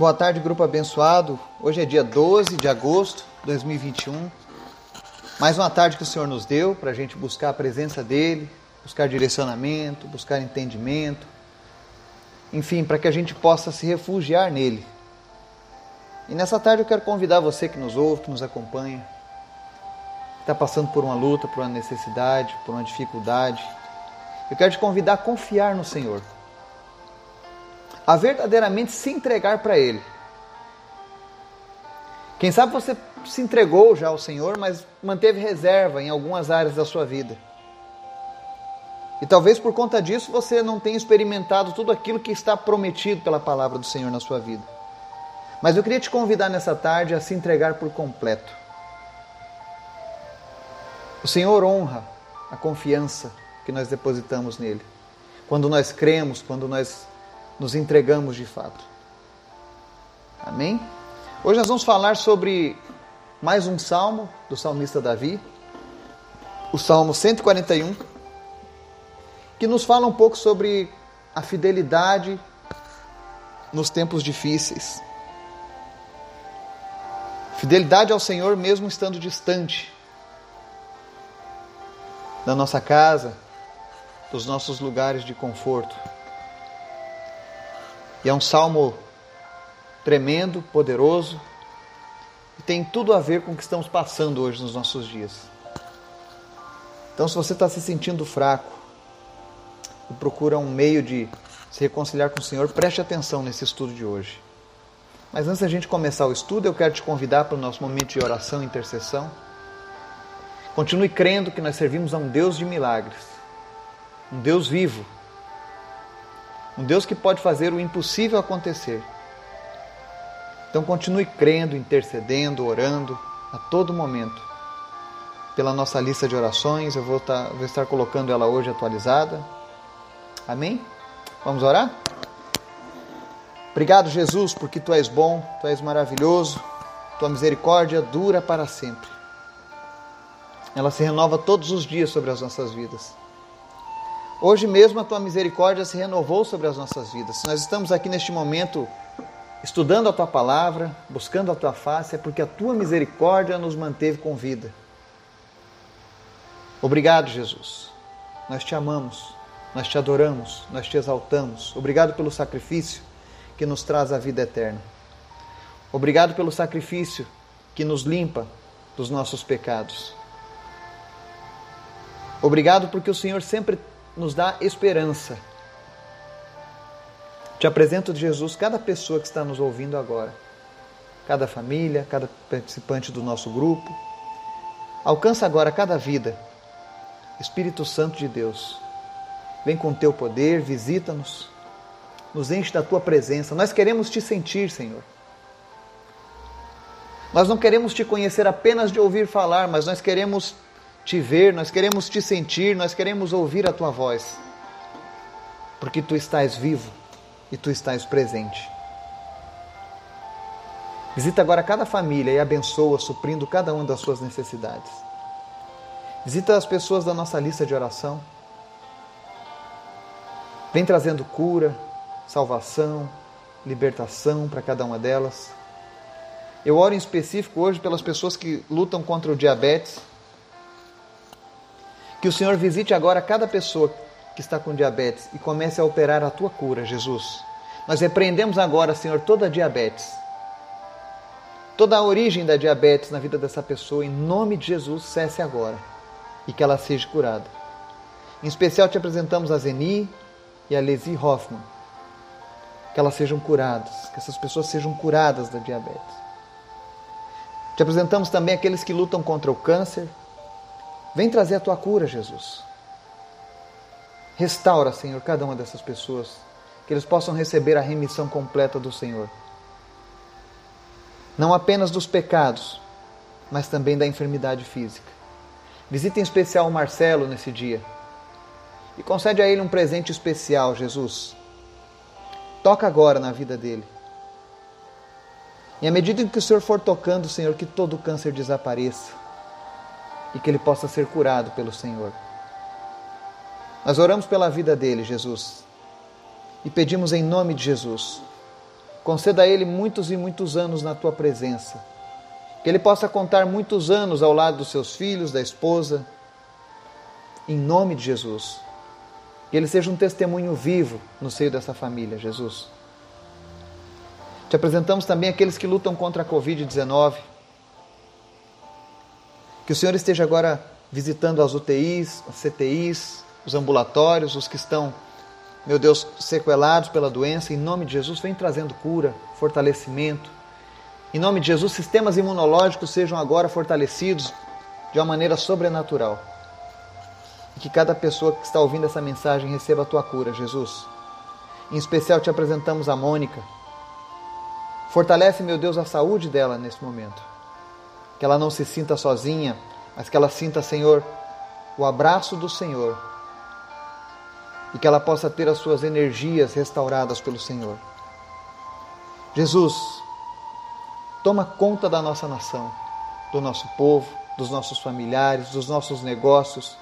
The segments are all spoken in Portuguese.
Boa tarde, grupo abençoado. Hoje é dia 12 de agosto de 2021. Mais uma tarde que o Senhor nos deu para a gente buscar a presença dEle, buscar direcionamento, buscar entendimento. Enfim, para que a gente possa se refugiar nele. E nessa tarde eu quero convidar você que nos ouve, que nos acompanha, que está passando por uma luta, por uma necessidade, por uma dificuldade. Eu quero te convidar a confiar no Senhor a verdadeiramente se entregar para Ele. Quem sabe você se entregou já ao Senhor, mas manteve reserva em algumas áreas da sua vida. E talvez por conta disso você não tenha experimentado tudo aquilo que está prometido pela palavra do Senhor na sua vida. Mas eu queria te convidar nessa tarde a se entregar por completo. O Senhor honra a confiança que nós depositamos nele. Quando nós cremos, quando nós nos entregamos de fato. Amém? Hoje nós vamos falar sobre mais um salmo do salmista Davi, o Salmo 141, que nos fala um pouco sobre a fidelidade nos tempos difíceis. Fidelidade ao Senhor mesmo estando distante da nossa casa, dos nossos lugares de conforto. E é um salmo tremendo, poderoso, e tem tudo a ver com o que estamos passando hoje nos nossos dias. Então, se você está se sentindo fraco e procura um meio de se reconciliar com o Senhor, preste atenção nesse estudo de hoje. Mas antes da gente começar o estudo, eu quero te convidar para o nosso momento de oração e intercessão. Continue crendo que nós servimos a um Deus de milagres, um Deus vivo, um Deus que pode fazer o impossível acontecer. Então continue crendo, intercedendo, orando a todo momento. Pela nossa lista de orações, eu vou estar, tá, vou estar colocando ela hoje atualizada. Amém? Vamos orar? Obrigado, Jesus, porque tu és bom, tu és maravilhoso, tua misericórdia dura para sempre. Ela se renova todos os dias sobre as nossas vidas. Hoje mesmo a tua misericórdia se renovou sobre as nossas vidas. Nós estamos aqui neste momento estudando a tua palavra, buscando a tua face, é porque a tua misericórdia nos manteve com vida. Obrigado, Jesus. Nós te amamos, nós te adoramos, nós te exaltamos. Obrigado pelo sacrifício que nos traz a vida eterna. Obrigado pelo sacrifício que nos limpa dos nossos pecados. Obrigado porque o Senhor sempre nos dá esperança. Te apresento Jesus, cada pessoa que está nos ouvindo agora, cada família, cada participante do nosso grupo. Alcança agora cada vida. Espírito Santo de Deus, vem com teu poder, visita-nos, nos enche da tua presença. Nós queremos te sentir, Senhor. Nós não queremos te conhecer apenas de ouvir falar, mas nós queremos te ver, nós queremos te sentir, nós queremos ouvir a tua voz. Porque tu estás vivo e tu estás presente. Visita agora cada família e abençoa, suprindo cada uma das suas necessidades. Visita as pessoas da nossa lista de oração. Vem trazendo cura, salvação, libertação para cada uma delas. Eu oro em específico hoje pelas pessoas que lutam contra o diabetes que o Senhor visite agora cada pessoa que está com diabetes e comece a operar a tua cura, Jesus. Nós repreendemos agora, Senhor, toda a diabetes. Toda a origem da diabetes na vida dessa pessoa, em nome de Jesus, cesse agora e que ela seja curada. Em especial te apresentamos a Zeni e a Lesi Hoffman. Que elas sejam curadas, que essas pessoas sejam curadas da diabetes. Te apresentamos também aqueles que lutam contra o câncer, Vem trazer a tua cura, Jesus. Restaura, Senhor, cada uma dessas pessoas, que eles possam receber a remissão completa do Senhor. Não apenas dos pecados, mas também da enfermidade física. Visita em especial o Marcelo nesse dia e concede a ele um presente especial, Jesus. Toca agora na vida dele. E à medida que o Senhor for tocando, Senhor, que todo o câncer desapareça e que ele possa ser curado pelo Senhor. Nós oramos pela vida dele, Jesus, e pedimos em nome de Jesus conceda a ele muitos e muitos anos na tua presença. Que ele possa contar muitos anos ao lado dos seus filhos, da esposa, em nome de Jesus. Que ele seja um testemunho vivo no seio dessa família, Jesus. Te apresentamos também aqueles que lutam contra a Covid-19. Que o Senhor esteja agora visitando as UTIs, as CTIs, os ambulatórios, os que estão, meu Deus, sequelados pela doença. Em nome de Jesus, vem trazendo cura, fortalecimento. Em nome de Jesus, sistemas imunológicos sejam agora fortalecidos de uma maneira sobrenatural. E que cada pessoa que está ouvindo essa mensagem receba a tua cura, Jesus. Em especial te apresentamos a Mônica Fortalece, meu Deus, a saúde dela nesse momento. Que ela não se sinta sozinha, mas que ela sinta, Senhor, o abraço do Senhor. E que ela possa ter as suas energias restauradas pelo Senhor. Jesus, toma conta da nossa nação, do nosso povo, dos nossos familiares, dos nossos negócios.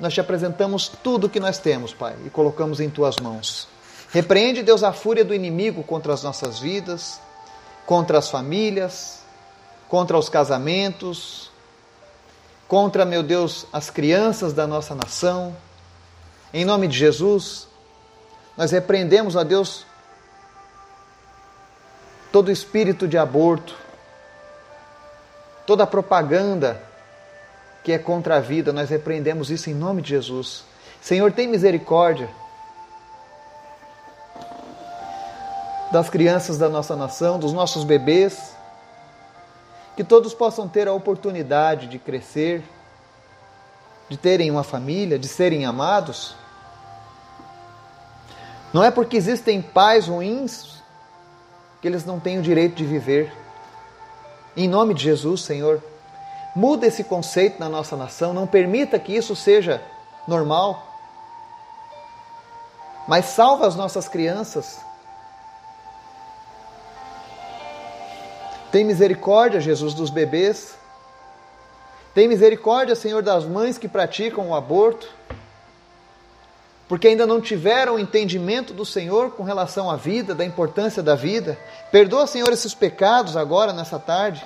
Nós te apresentamos tudo o que nós temos, Pai, e colocamos em tuas mãos. Repreende, Deus, a fúria do inimigo contra as nossas vidas, contra as famílias, contra os casamentos, contra, meu Deus, as crianças da nossa nação. Em nome de Jesus, nós repreendemos, ó Deus, todo espírito de aborto, toda propaganda que é contra a vida, nós repreendemos isso em nome de Jesus. Senhor, tem misericórdia das crianças da nossa nação, dos nossos bebês, que todos possam ter a oportunidade de crescer, de terem uma família, de serem amados. Não é porque existem pais ruins que eles não têm o direito de viver. Em nome de Jesus, Senhor, muda esse conceito na nossa nação, não permita que isso seja normal. Mas salva as nossas crianças Tem misericórdia, Jesus, dos bebês. Tem misericórdia, Senhor, das mães que praticam o aborto, porque ainda não tiveram entendimento do Senhor com relação à vida, da importância da vida. Perdoa, Senhor, esses pecados agora, nessa tarde.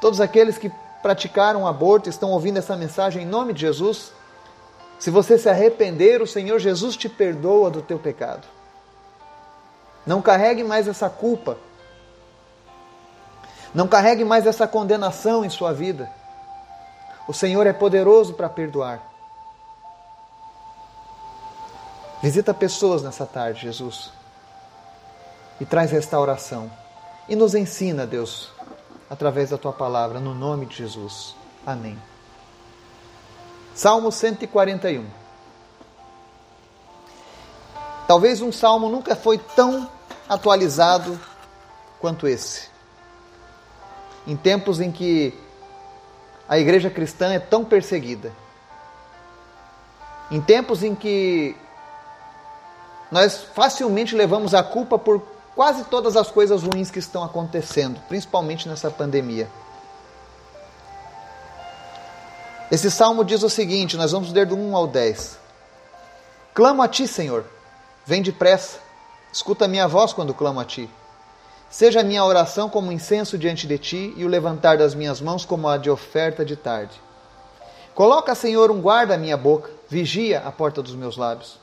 Todos aqueles que praticaram o aborto estão ouvindo essa mensagem em nome de Jesus. Se você se arrepender, o Senhor Jesus te perdoa do teu pecado. Não carregue mais essa culpa não carregue mais essa condenação em sua vida. O Senhor é poderoso para perdoar. Visita pessoas nessa tarde, Jesus, e traz restauração. E nos ensina, Deus, através da tua palavra, no nome de Jesus. Amém. Salmo 141. Talvez um salmo nunca foi tão atualizado quanto esse em tempos em que a igreja cristã é tão perseguida, em tempos em que nós facilmente levamos a culpa por quase todas as coisas ruins que estão acontecendo, principalmente nessa pandemia. Esse salmo diz o seguinte: nós vamos ler do 1 ao 10. Clamo a ti, Senhor, vem depressa, escuta a minha voz quando clamo a ti. Seja a minha oração como incenso diante de ti e o levantar das minhas mãos como a de oferta de tarde. Coloca, Senhor, um guarda à minha boca, vigia a porta dos meus lábios.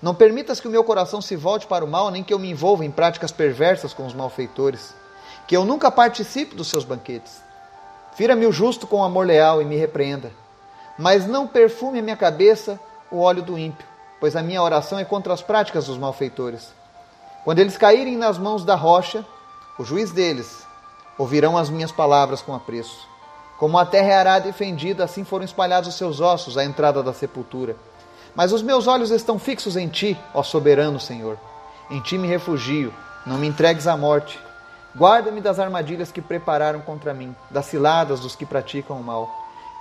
Não permitas que o meu coração se volte para o mal, nem que eu me envolva em práticas perversas com os malfeitores, que eu nunca participe dos seus banquetes. Fira-me o justo com amor leal e me repreenda, mas não perfume a minha cabeça o óleo do ímpio, pois a minha oração é contra as práticas dos malfeitores. Quando eles caírem nas mãos da rocha, o juiz deles, ouvirão as minhas palavras com apreço. Como a terra é arada e fendida, assim foram espalhados os seus ossos à entrada da sepultura. Mas os meus olhos estão fixos em ti, ó soberano Senhor. Em ti me refugio, não me entregues à morte. Guarda-me das armadilhas que prepararam contra mim, das ciladas dos que praticam o mal.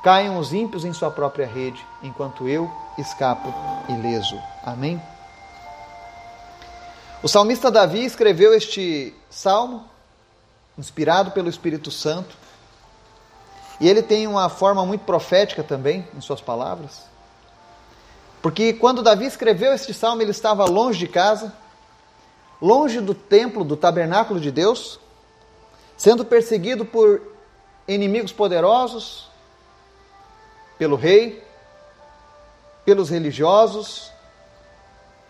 Caiam os ímpios em sua própria rede, enquanto eu escapo ileso. Amém? O salmista Davi escreveu este salmo, inspirado pelo Espírito Santo, e ele tem uma forma muito profética também em suas palavras. Porque quando Davi escreveu este salmo, ele estava longe de casa, longe do templo, do tabernáculo de Deus, sendo perseguido por inimigos poderosos, pelo rei, pelos religiosos,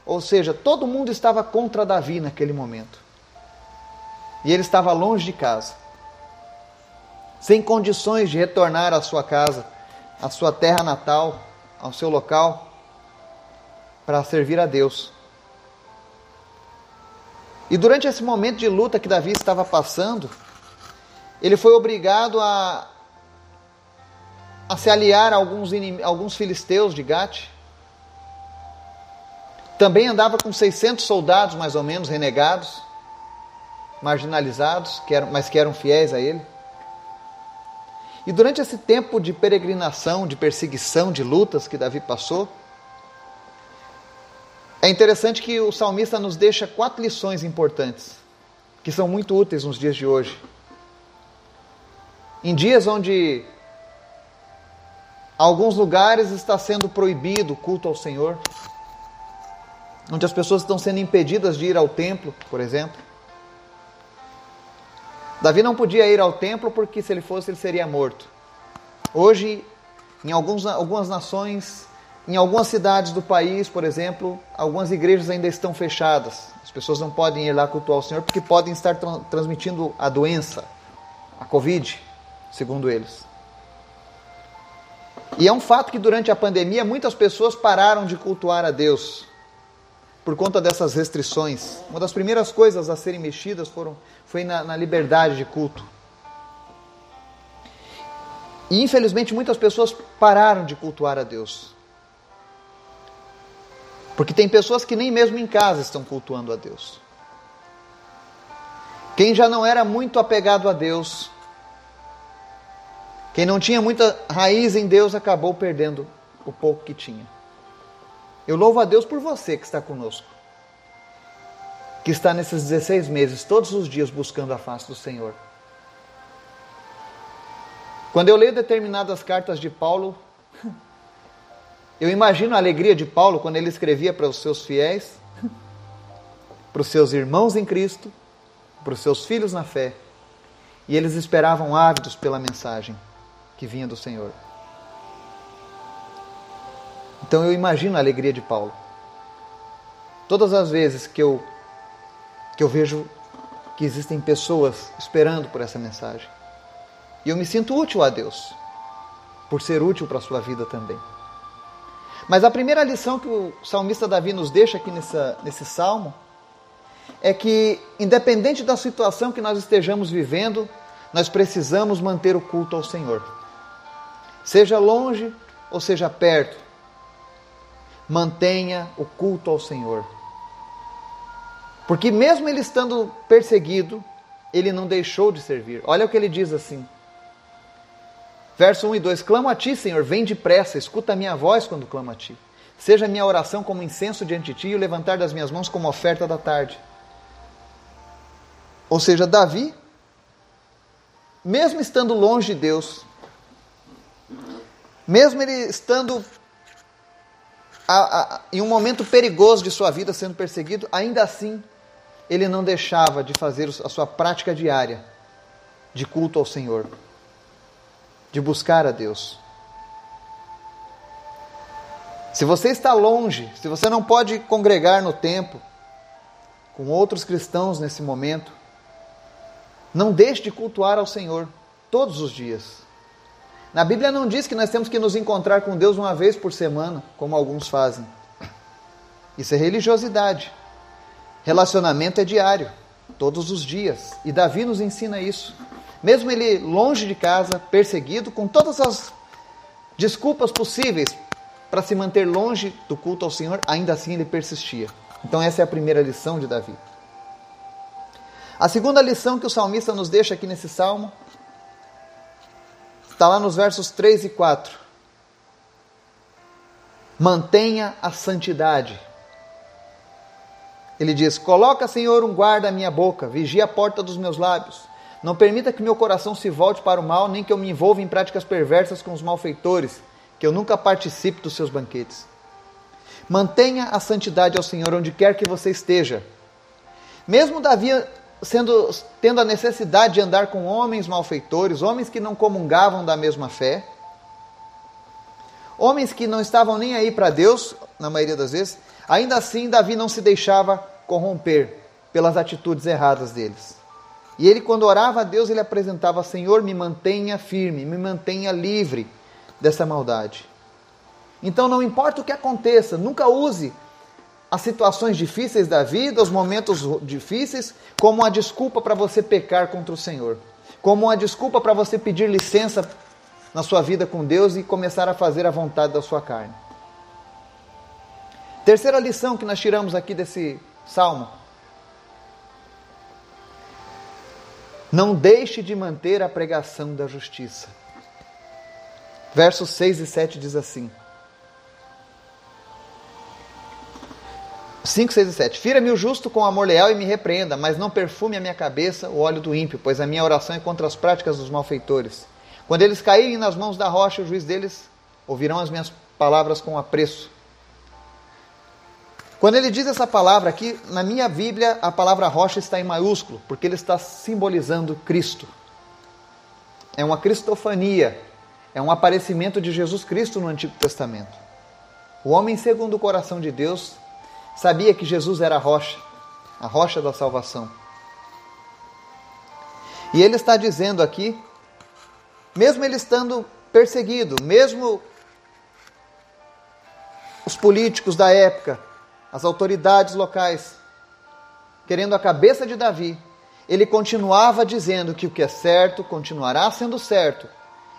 ou seja, todo mundo estava contra Davi naquele momento. E ele estava longe de casa, sem condições de retornar à sua casa, à sua terra natal, ao seu local, para servir a Deus. E durante esse momento de luta que Davi estava passando, ele foi obrigado a, a se aliar a alguns, alguns filisteus de Gate. Também andava com 600 soldados, mais ou menos, renegados, marginalizados, que eram, mas que eram fiéis a ele. E durante esse tempo de peregrinação, de perseguição, de lutas que Davi passou, é interessante que o salmista nos deixa quatro lições importantes, que são muito úteis nos dias de hoje. Em dias onde alguns lugares está sendo proibido o culto ao Senhor, onde as pessoas estão sendo impedidas de ir ao templo, por exemplo. Davi não podia ir ao templo porque se ele fosse ele seria morto. Hoje, em alguns, algumas nações, em algumas cidades do país, por exemplo, algumas igrejas ainda estão fechadas. As pessoas não podem ir lá cultuar o Senhor porque podem estar tra transmitindo a doença, a Covid, segundo eles. E é um fato que durante a pandemia muitas pessoas pararam de cultuar a Deus por conta dessas restrições. Uma das primeiras coisas a serem mexidas foram, foi na, na liberdade de culto. E infelizmente muitas pessoas pararam de cultuar a Deus. Porque tem pessoas que nem mesmo em casa estão cultuando a Deus. Quem já não era muito apegado a Deus, quem não tinha muita raiz em Deus, acabou perdendo o pouco que tinha. Eu louvo a Deus por você que está conosco, que está nesses 16 meses, todos os dias buscando a face do Senhor. Quando eu leio determinadas cartas de Paulo, eu imagino a alegria de Paulo quando ele escrevia para os seus fiéis, para os seus irmãos em Cristo, para os seus filhos na fé, e eles esperavam ávidos pela mensagem que vinha do Senhor. Então eu imagino a alegria de Paulo. Todas as vezes que eu que eu vejo que existem pessoas esperando por essa mensagem. E eu me sinto útil a Deus, por ser útil para a sua vida também. Mas a primeira lição que o salmista Davi nos deixa aqui nessa, nesse salmo é que, independente da situação que nós estejamos vivendo, nós precisamos manter o culto ao Senhor. Seja longe ou seja perto, mantenha o culto ao Senhor. Porque, mesmo ele estando perseguido, ele não deixou de servir. Olha o que ele diz assim: Verso 1 e 2: Clamo a ti, Senhor, vem depressa, escuta a minha voz quando clamo a ti. Seja a minha oração como incenso diante de ti e o levantar das minhas mãos como oferta da tarde. Ou seja, Davi, mesmo estando longe de Deus, mesmo ele estando a, a, em um momento perigoso de sua vida, sendo perseguido, ainda assim, ele não deixava de fazer a sua prática diária de culto ao Senhor de buscar a Deus. Se você está longe, se você não pode congregar no templo com outros cristãos nesse momento, não deixe de cultuar ao Senhor todos os dias. Na Bíblia não diz que nós temos que nos encontrar com Deus uma vez por semana, como alguns fazem. Isso é religiosidade. Relacionamento é diário, todos os dias. E Davi nos ensina isso mesmo ele longe de casa, perseguido, com todas as desculpas possíveis para se manter longe do culto ao Senhor, ainda assim ele persistia. Então, essa é a primeira lição de Davi. A segunda lição que o salmista nos deixa aqui nesse salmo está lá nos versos 3 e 4. Mantenha a santidade. Ele diz: Coloca, Senhor, um guarda à minha boca, vigia a porta dos meus lábios. Não permita que meu coração se volte para o mal, nem que eu me envolva em práticas perversas com os malfeitores, que eu nunca participe dos seus banquetes. Mantenha a santidade ao Senhor onde quer que você esteja. Mesmo Davi sendo, tendo a necessidade de andar com homens malfeitores, homens que não comungavam da mesma fé, homens que não estavam nem aí para Deus, na maioria das vezes, ainda assim Davi não se deixava corromper pelas atitudes erradas deles. E ele, quando orava a Deus, ele apresentava: Senhor, me mantenha firme, me mantenha livre dessa maldade. Então, não importa o que aconteça, nunca use as situações difíceis da vida, os momentos difíceis, como uma desculpa para você pecar contra o Senhor, como uma desculpa para você pedir licença na sua vida com Deus e começar a fazer a vontade da sua carne. Terceira lição que nós tiramos aqui desse salmo. Não deixe de manter a pregação da justiça. Versos 6 e 7 diz assim: 5, 6 e 7. Fira-me o justo com amor leal e me repreenda, mas não perfume a minha cabeça o óleo do ímpio, pois a minha oração é contra as práticas dos malfeitores. Quando eles caírem nas mãos da rocha, o juiz deles ouvirão as minhas palavras com apreço. Quando ele diz essa palavra aqui, na minha Bíblia, a palavra rocha está em maiúsculo, porque ele está simbolizando Cristo. É uma cristofania, é um aparecimento de Jesus Cristo no Antigo Testamento. O homem segundo o coração de Deus sabia que Jesus era a rocha, a rocha da salvação. E ele está dizendo aqui, mesmo ele estando perseguido, mesmo os políticos da época, as autoridades locais, querendo a cabeça de Davi, ele continuava dizendo que o que é certo continuará sendo certo,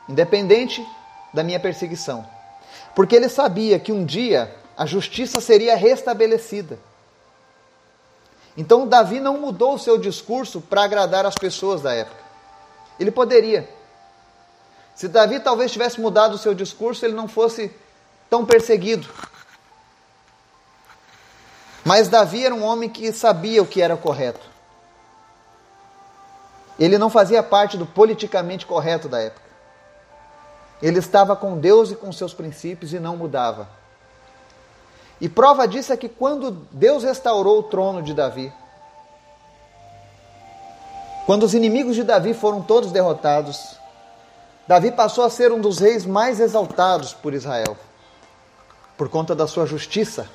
independente da minha perseguição. Porque ele sabia que um dia a justiça seria restabelecida. Então Davi não mudou o seu discurso para agradar as pessoas da época. Ele poderia. Se Davi talvez tivesse mudado o seu discurso, ele não fosse tão perseguido. Mas Davi era um homem que sabia o que era correto. Ele não fazia parte do politicamente correto da época. Ele estava com Deus e com seus princípios e não mudava. E prova disso é que quando Deus restaurou o trono de Davi, quando os inimigos de Davi foram todos derrotados, Davi passou a ser um dos reis mais exaltados por Israel, por conta da sua justiça,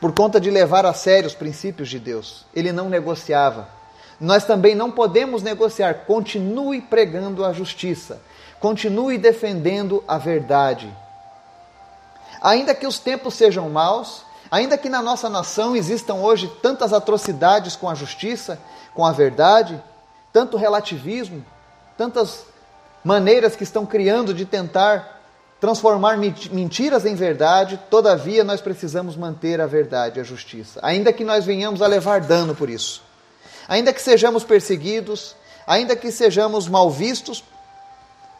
por conta de levar a sério os princípios de Deus. Ele não negociava. Nós também não podemos negociar. Continue pregando a justiça, continue defendendo a verdade ainda que os tempos sejam maus, ainda que na nossa nação existam hoje tantas atrocidades com a justiça, com a verdade, tanto relativismo, tantas maneiras que estão criando de tentar transformar mentiras em verdade, todavia nós precisamos manter a verdade, a justiça, ainda que nós venhamos a levar dano por isso. Ainda que sejamos perseguidos, ainda que sejamos mal vistos,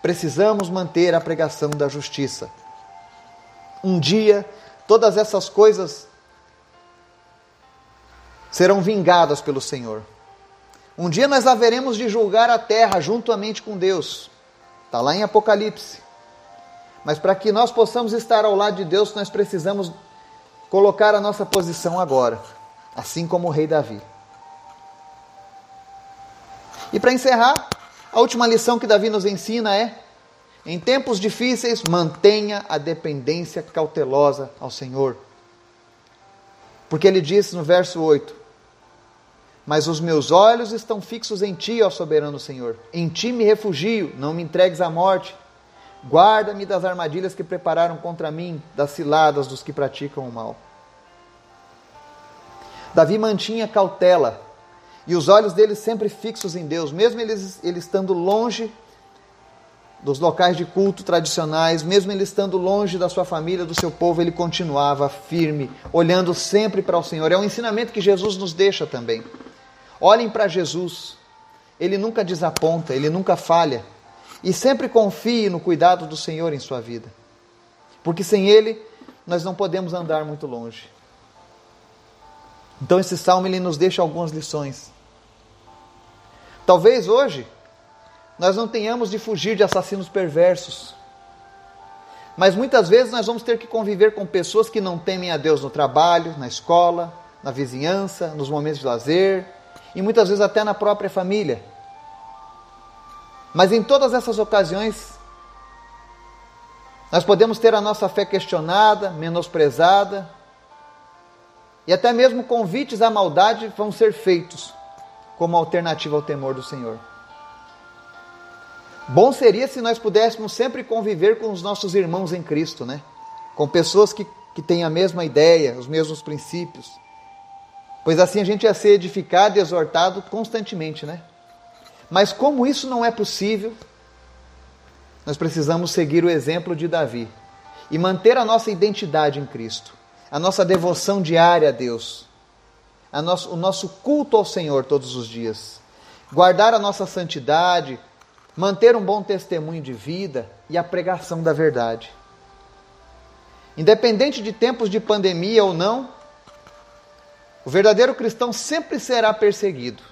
precisamos manter a pregação da justiça. Um dia, todas essas coisas serão vingadas pelo Senhor. Um dia nós haveremos de julgar a terra juntamente com Deus. Está lá em Apocalipse. Mas para que nós possamos estar ao lado de Deus, nós precisamos colocar a nossa posição agora, assim como o rei Davi. E para encerrar, a última lição que Davi nos ensina é em tempos difíceis, mantenha a dependência cautelosa ao Senhor. Porque ele disse no verso 8: Mas os meus olhos estão fixos em ti, ó soberano Senhor. Em ti me refugio, não me entregues à morte. Guarda-me das armadilhas que prepararam contra mim, das ciladas dos que praticam o mal. Davi mantinha cautela e os olhos dele sempre fixos em Deus, mesmo ele, ele estando longe dos locais de culto tradicionais, mesmo ele estando longe da sua família, do seu povo, ele continuava firme, olhando sempre para o Senhor. É um ensinamento que Jesus nos deixa também. Olhem para Jesus, ele nunca desaponta, ele nunca falha, e sempre confie no cuidado do Senhor em sua vida, porque sem ele nós não podemos andar muito longe. Então esse salmo ele nos deixa algumas lições. Talvez hoje nós não tenhamos de fugir de assassinos perversos. Mas muitas vezes nós vamos ter que conviver com pessoas que não temem a Deus no trabalho, na escola, na vizinhança, nos momentos de lazer e muitas vezes até na própria família. Mas em todas essas ocasiões, nós podemos ter a nossa fé questionada, menosprezada, e até mesmo convites à maldade vão ser feitos como alternativa ao temor do Senhor. Bom seria se nós pudéssemos sempre conviver com os nossos irmãos em Cristo, né? Com pessoas que, que têm a mesma ideia, os mesmos princípios. Pois assim a gente ia ser edificado e exortado constantemente, né? Mas como isso não é possível, nós precisamos seguir o exemplo de Davi e manter a nossa identidade em Cristo, a nossa devoção diária a Deus, a nosso, o nosso culto ao Senhor todos os dias, guardar a nossa santidade, manter um bom testemunho de vida e a pregação da verdade. Independente de tempos de pandemia ou não, o verdadeiro cristão sempre será perseguido,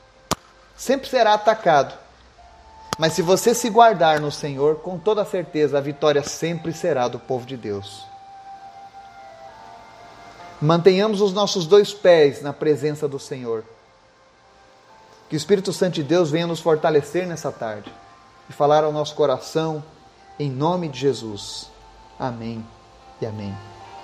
sempre será atacado mas se você se guardar no Senhor, com toda certeza a vitória sempre será do povo de Deus. Mantenhamos os nossos dois pés na presença do Senhor. Que o Espírito Santo de Deus venha nos fortalecer nessa tarde e falar ao nosso coração, em nome de Jesus. Amém e amém.